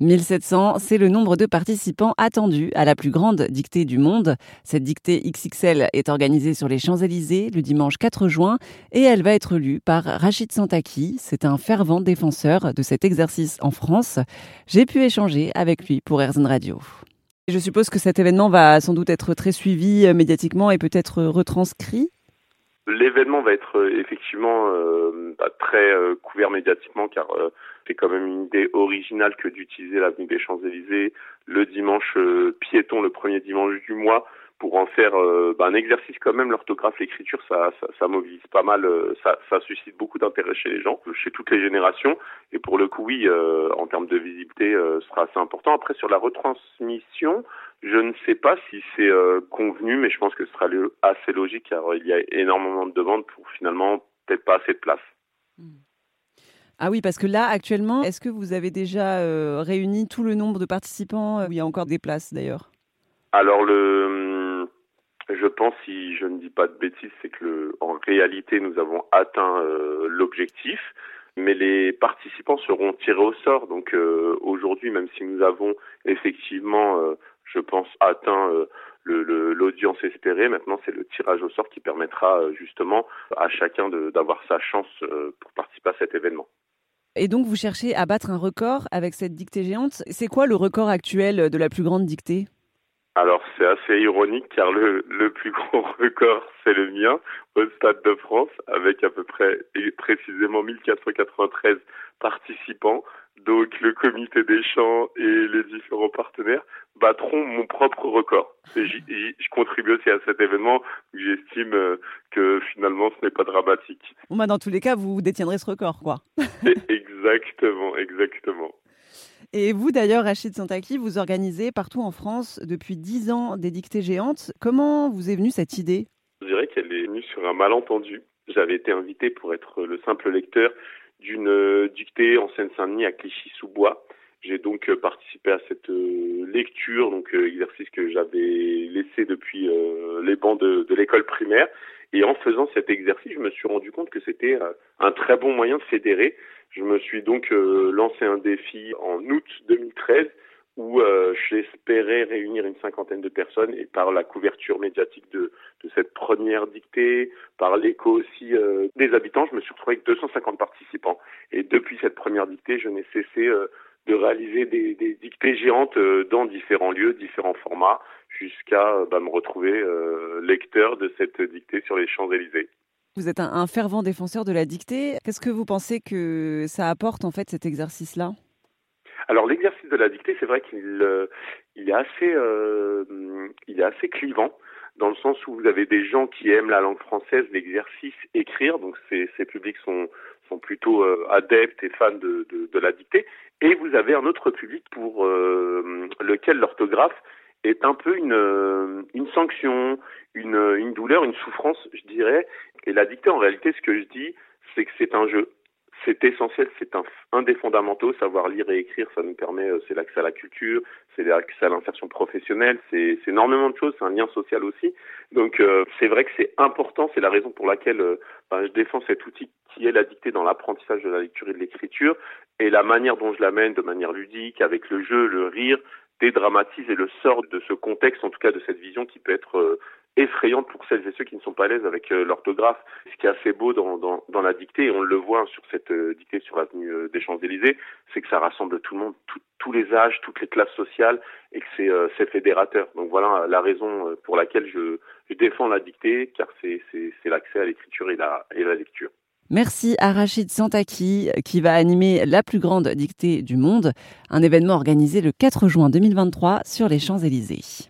1700, c'est le nombre de participants attendus à la plus grande dictée du monde. Cette dictée XXL est organisée sur les Champs-Élysées le dimanche 4 juin et elle va être lue par Rachid Santaki. C'est un fervent défenseur de cet exercice en France. J'ai pu échanger avec lui pour RZN Radio. Je suppose que cet événement va sans doute être très suivi euh, médiatiquement et peut-être retranscrit. L'événement va être euh, effectivement euh, bah, très couvert médiatiquement car c'est quand même une idée originale que d'utiliser l'avenue des Champs-Élysées le dimanche euh, piéton, le premier dimanche du mois, pour en faire euh, bah, un exercice quand même. L'orthographe, l'écriture, ça, ça, ça, mobilise pas mal, euh, ça, ça, suscite beaucoup d'intérêt chez les gens, chez toutes les générations. Et pour le coup, oui, en termes de visibilité, ce sera assez important. Après, sur la retransmission, je ne sais pas si c'est convenu, mais je pense que ce sera assez logique car il y a énormément de demandes pour finalement peut-être pas assez de place. Hmm. Ah oui, parce que là, actuellement, est-ce que vous avez déjà euh, réuni tout le nombre de participants euh, il y a encore des places d'ailleurs? Alors, le, je pense, si je ne dis pas de bêtises, c'est que le, en réalité, nous avons atteint euh, l'objectif, mais les participants seront tirés au sort. Donc aujourd'hui, même si nous avons effectivement, je pense, atteint l'audience espérée. Maintenant, c'est le tirage au sort qui permettra justement à chacun d'avoir sa chance pour participer à cet événement. Et donc, vous cherchez à battre un record avec cette dictée géante. C'est quoi le record actuel de la plus grande dictée? Alors c'est assez ironique car le, le plus grand record c'est le mien au Stade de France avec à peu près et précisément 1493 participants. Donc le comité des champs et les différents partenaires battront mon propre record. Et je contribue aussi à cet événement où j'estime euh, que finalement ce n'est pas dramatique. Bon bah dans tous les cas vous détiendrez ce record quoi. exactement, exactement. Et vous, d'ailleurs, Rachid Santaki, vous organisez partout en France depuis dix ans des dictées géantes. Comment vous est venue cette idée? Je dirais qu'elle est venue sur un malentendu. J'avais été invité pour être le simple lecteur d'une euh, dictée en Seine-Saint-Denis à Clichy-sous-Bois. J'ai donc euh, participé à cette euh, lecture, donc exercice que j'avais laissé depuis les bancs de, de l'école primaire. Et en faisant cet exercice, je me suis rendu compte que c'était un très bon moyen de fédérer je me suis donc lancé un défi en août 2013 où euh, j'espérais réunir une cinquantaine de personnes et par la couverture médiatique de, cette première dictée, par l'écho aussi euh, des habitants, je me suis retrouvé avec 250 participants. Et depuis cette première dictée, je n'ai cessé de réaliser des, dictées géantes dans différents lieux, différents formats, jusqu'à bah, me retrouver lecteur de cette dictée sur les Champs-Élysées. Vous êtes un, fervent défenseur de la dictée. Qu'est-ce que vous pensez que ça apporte en fait cet exercice-là? Alors l'exercice de la dictée, c'est vrai qu'il euh, il est assez euh, il est assez clivant dans le sens où vous avez des gens qui aiment la langue française, l'exercice écrire, donc ces, ces publics sont plutôt euh, adeptes et fans de, la dictée, et vous avez un autre public pour lequel l'orthographe est un peu une, une sanction, une, une douleur, une souffrance, je dirais. Et la dictée, en réalité, ce que je dis, c'est que c'est un jeu. C'est essentiel, c'est un, un des fondamentaux. Savoir lire et écrire, ça nous permet, euh, c'est l'accès à la culture, c'est l'accès à l'insertion professionnelle, c'est énormément de choses, c'est un lien social aussi. Donc euh, c'est vrai que c'est important, c'est la raison pour laquelle euh, ben, je défends cet outil qui est la dictée dans l'apprentissage de la lecture et de l'écriture, et la manière dont je l'amène de manière ludique, avec le jeu, le rire, dédramatise et le sort de ce contexte, en tout cas de cette vision qui peut être euh, effrayante pour celles et ceux qui ne sont pas à l'aise avec euh, l'orthographe. Ce qui est assez beau dans, dans, dans, la dictée, et on le voit sur cette euh, dictée sur l'avenue des Champs-Élysées, c'est que ça rassemble tout le monde, tous les âges, toutes les classes sociales, et que c'est fédérateur. Donc voilà la raison pour laquelle je, je défends la dictée, car c'est l'accès à l'écriture et la, et la lecture. Merci à Rachid Santaki qui va animer la plus grande dictée du monde, un événement organisé le 4 juin 2023 sur les Champs-Élysées.